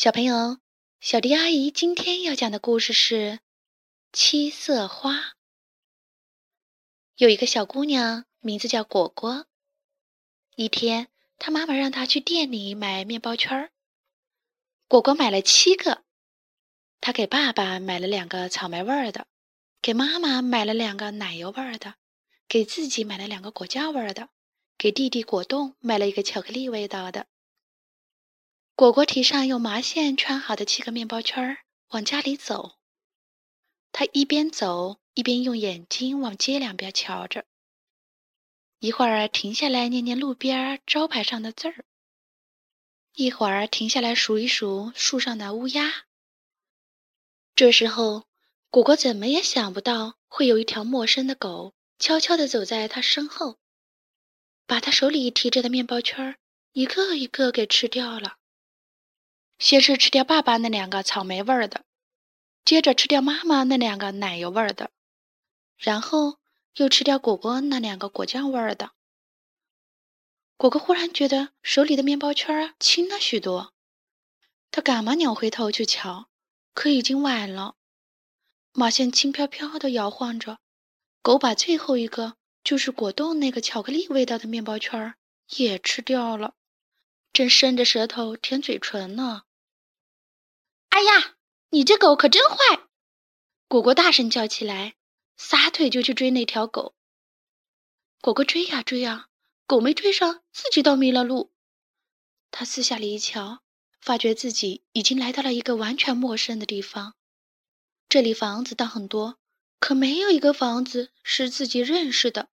小朋友，小迪阿姨今天要讲的故事是《七色花》。有一个小姑娘，名字叫果果。一天，她妈妈让她去店里买面包圈儿。果果买了七个。她给爸爸买了两个草莓味儿的，给妈妈买了两个奶油味儿的，给自己买了两个果酱味儿的，给弟弟果冻买了一个巧克力味道的。果果提上用麻线穿好的七个面包圈儿，往家里走。他一边走一边用眼睛往街两边瞧着，一会儿停下来念念路边招牌上的字儿，一会儿停下来数一数树上的乌鸦。这时候，果果怎么也想不到会有一条陌生的狗悄悄地走在他身后，把他手里提着的面包圈儿一个一个给吃掉了。先是吃掉爸爸那两个草莓味儿的，接着吃掉妈妈那两个奶油味儿的，然后又吃掉果果那两个果酱味儿的。果果忽然觉得手里的面包圈儿轻了许多，他赶忙扭回头去瞧，可已经晚了。马线轻飘飘地摇晃着，狗把最后一个就是果冻那个巧克力味道的面包圈儿也吃掉了，正伸着舌头舔嘴唇呢。哎呀，你这狗可真坏！果果大声叫起来，撒腿就去追那条狗。果果追呀追呀，狗没追上，自己倒迷了路。他四下里一瞧，发觉自己已经来到了一个完全陌生的地方。这里房子倒很多，可没有一个房子是自己认识的。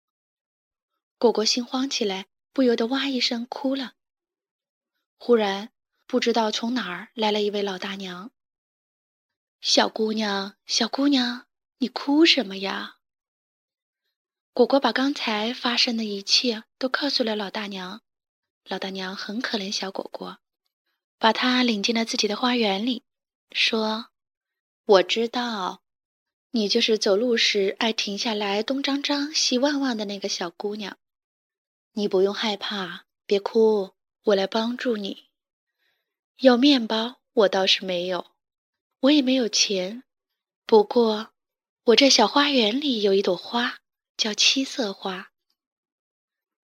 果果心慌起来，不由得哇一声哭了。忽然。不知道从哪儿来了一位老大娘。小姑娘，小姑娘，你哭什么呀？果果把刚才发生的一切都告诉了老大娘。老大娘很可怜小果果，把她领进了自己的花园里，说：“我知道，你就是走路时爱停下来东张张西望望的那个小姑娘。你不用害怕，别哭，我来帮助你。”有面包，我倒是没有，我也没有钱。不过，我这小花园里有一朵花，叫七色花。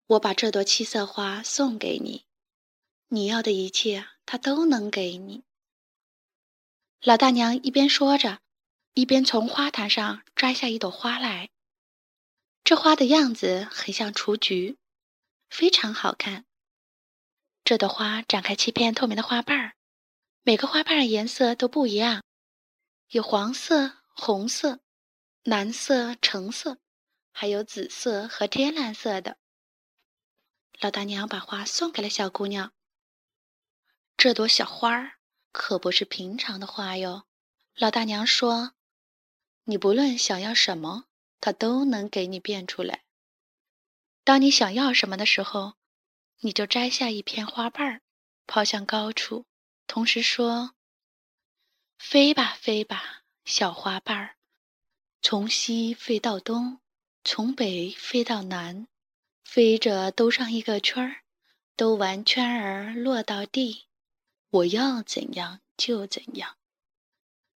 我把这朵七色花送给你，你要的一切，它都能给你。老大娘一边说着，一边从花坛上摘下一朵花来。这花的样子很像雏菊，非常好看。这朵花展开七片透明的花瓣儿，每个花瓣儿颜色都不一样，有黄色、红色、蓝色、橙色，还有紫色和天蓝色的。老大娘把花送给了小姑娘。这朵小花儿可不是平常的花哟。老大娘说：“你不论想要什么，它都能给你变出来。当你想要什么的时候。”你就摘下一片花瓣儿，抛向高处，同时说：“飞吧，飞吧，小花瓣儿，从西飞到东，从北飞到南，飞着兜上一个圈儿，兜完圈儿落到地，我要怎样就怎样。”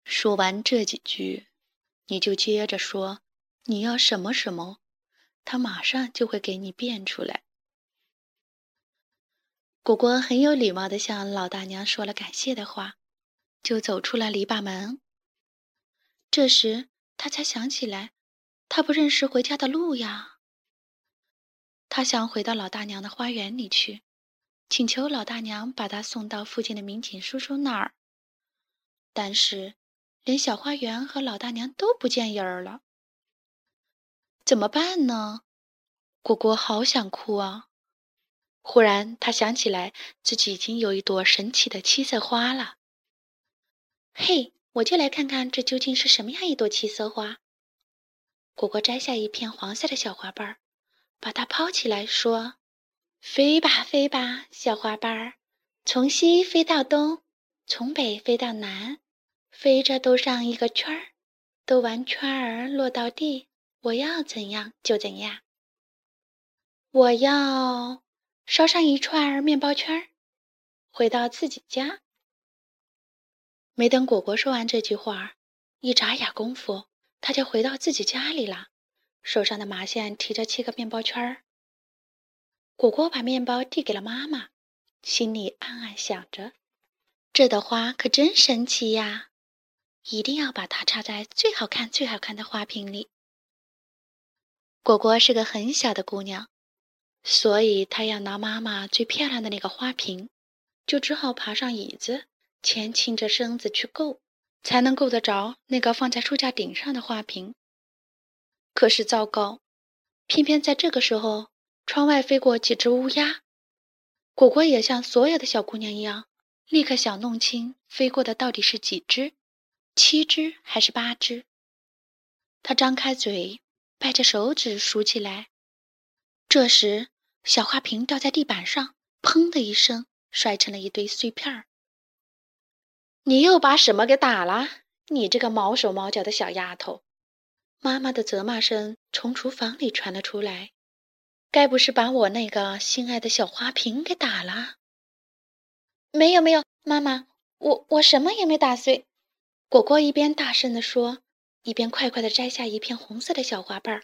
说完这几句，你就接着说：“你要什么什么，它马上就会给你变出来。”果果很有礼貌地向老大娘说了感谢的话，就走出了篱笆门。这时，他才想起来，他不认识回家的路呀。他想回到老大娘的花园里去，请求老大娘把他送到附近的民警叔叔那儿。但是，连小花园和老大娘都不见影儿了。怎么办呢？果果好想哭啊！忽然，他想起来自己已经有一朵神奇的七色花了。嘿，我就来看看这究竟是什么样一朵七色花。果果摘下一片黄色的小花瓣儿，把它抛起来，说：“飞吧，飞吧，小花瓣儿，从西飞到东，从北飞到南，飞着兜上一个圈儿，兜完圈儿落到地，我要怎样就怎样。我要。”烧上一串面包圈儿，回到自己家。没等果果说完这句话，一眨眼功夫，他就回到自己家里了，手上的麻线提着七个面包圈儿。果果把面包递给了妈妈，心里暗暗想着：这朵花可真神奇呀！一定要把它插在最好看、最好看的花瓶里。果果是个很小的姑娘，所以他要拿妈妈最漂亮的那个花瓶，就只好爬上椅子，前倾着身子去够，才能够得着那个放在书架顶上的花瓶。可是糟糕，偏偏在这个时候，窗外飞过几只乌鸦。果果也像所有的小姑娘一样，立刻想弄清飞过的到底是几只。七只还是八只？他张开嘴，掰着手指数起来。这时，小花瓶掉在地板上，砰的一声，摔成了一堆碎片儿。你又把什么给打了？你这个毛手毛脚的小丫头！妈妈的责骂声从厨房里传了出来。该不是把我那个心爱的小花瓶给打了？没有，没有，妈妈，我我什么也没打碎。果果一边大声地说，一边快快地摘下一片红色的小花瓣儿，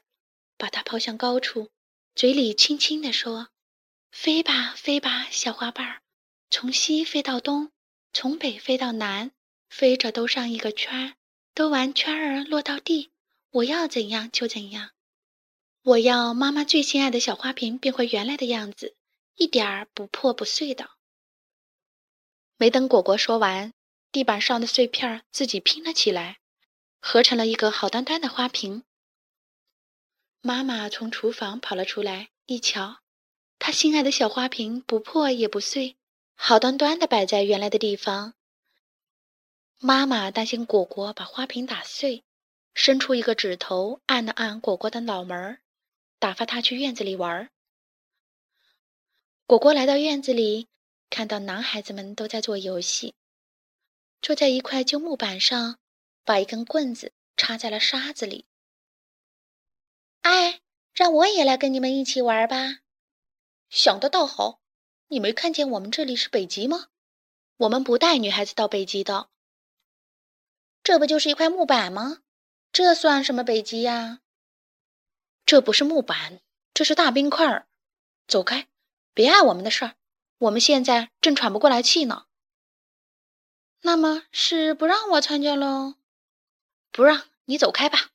把它抛向高处，嘴里轻轻地说：“飞吧，飞吧，小花瓣儿，从西飞到东，从北飞到南，飞着兜上一个圈儿，兜完圈儿落到地，我要怎样就怎样。我要妈妈最心爱的小花瓶变回原来的样子，一点儿不破不碎的。”没等果果说完。地板上的碎片自己拼了起来，合成了一个好端端的花瓶。妈妈从厨房跑了出来，一瞧，她心爱的小花瓶不破也不碎，好端端的摆在原来的地方。妈妈担心果果把花瓶打碎，伸出一个指头按了按果果的脑门儿，打发他去院子里玩儿。果果来到院子里，看到男孩子们都在做游戏。坐在一块旧木板上，把一根棍子插在了沙子里。哎，让我也来跟你们一起玩吧！想的倒好，你没看见我们这里是北极吗？我们不带女孩子到北极的。这不就是一块木板吗？这算什么北极呀？这不是木板，这是大冰块儿。走开，别碍我们的事儿。我们现在正喘不过来气呢。那么是不让我参加喽？不让你走开吧。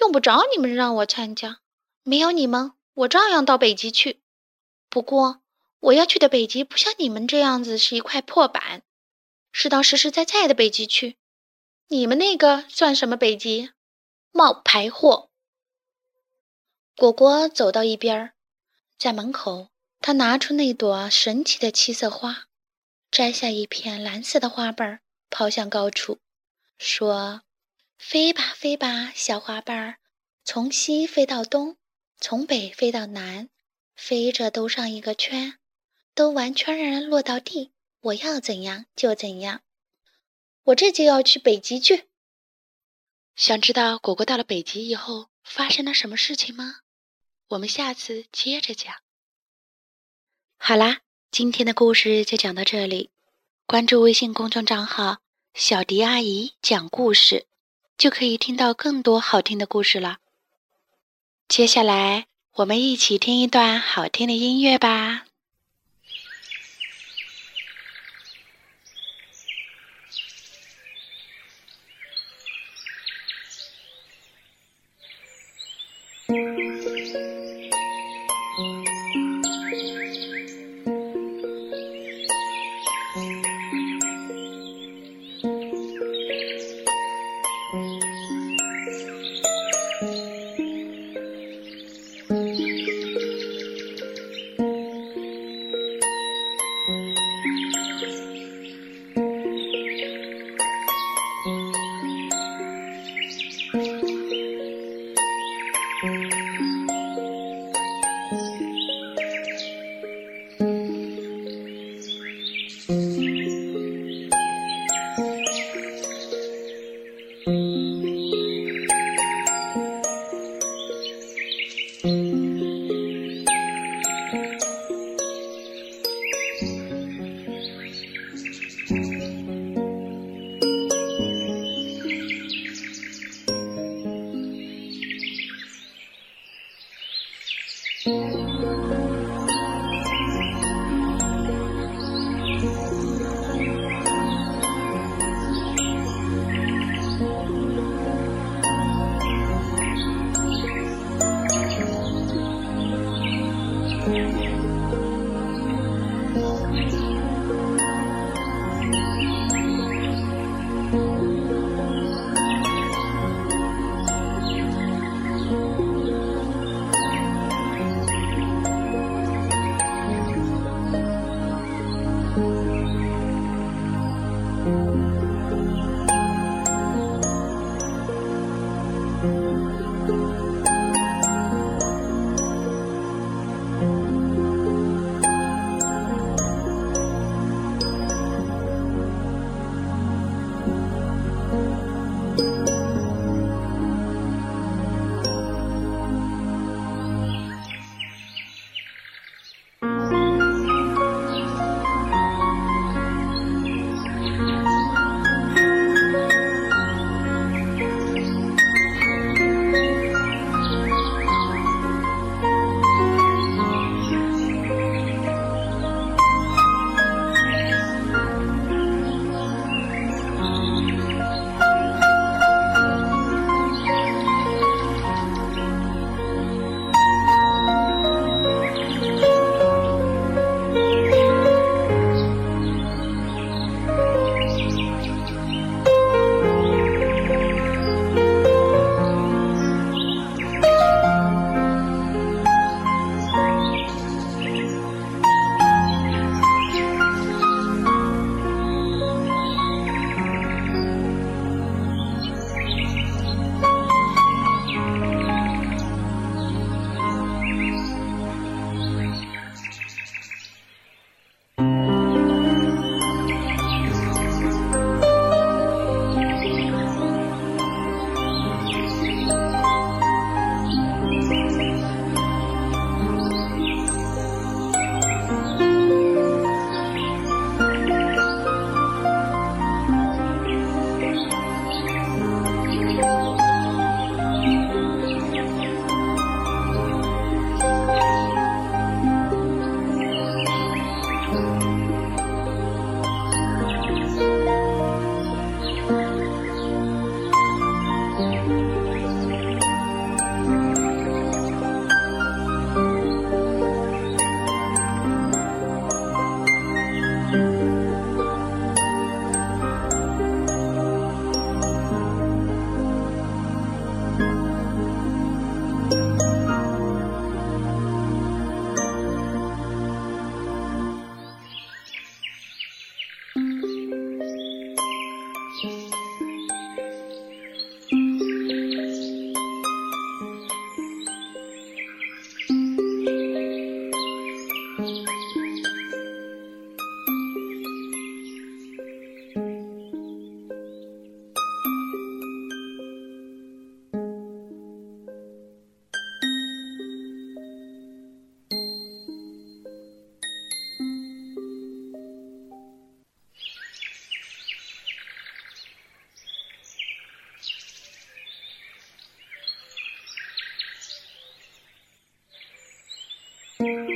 用不着你们让我参加，没有你们，我照样到北极去。不过我要去的北极不像你们这样子是一块破板，是到实实在在的北极去。你们那个算什么北极？冒牌货！果果走到一边，在门口，他拿出那朵神奇的七色花。摘下一片蓝色的花瓣，抛向高处，说：“飞吧，飞吧，小花瓣儿，从西飞到东，从北飞到南，飞着兜上一个圈，兜完圈儿落到地，我要怎样就怎样。我这就要去北极去。想知道果果到了北极以后发生了什么事情吗？我们下次接着讲。好啦。”今天的故事就讲到这里，关注微信公众账号“小迪阿姨讲故事”，就可以听到更多好听的故事了。接下来我们一起听一段好听的音乐吧。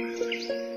Música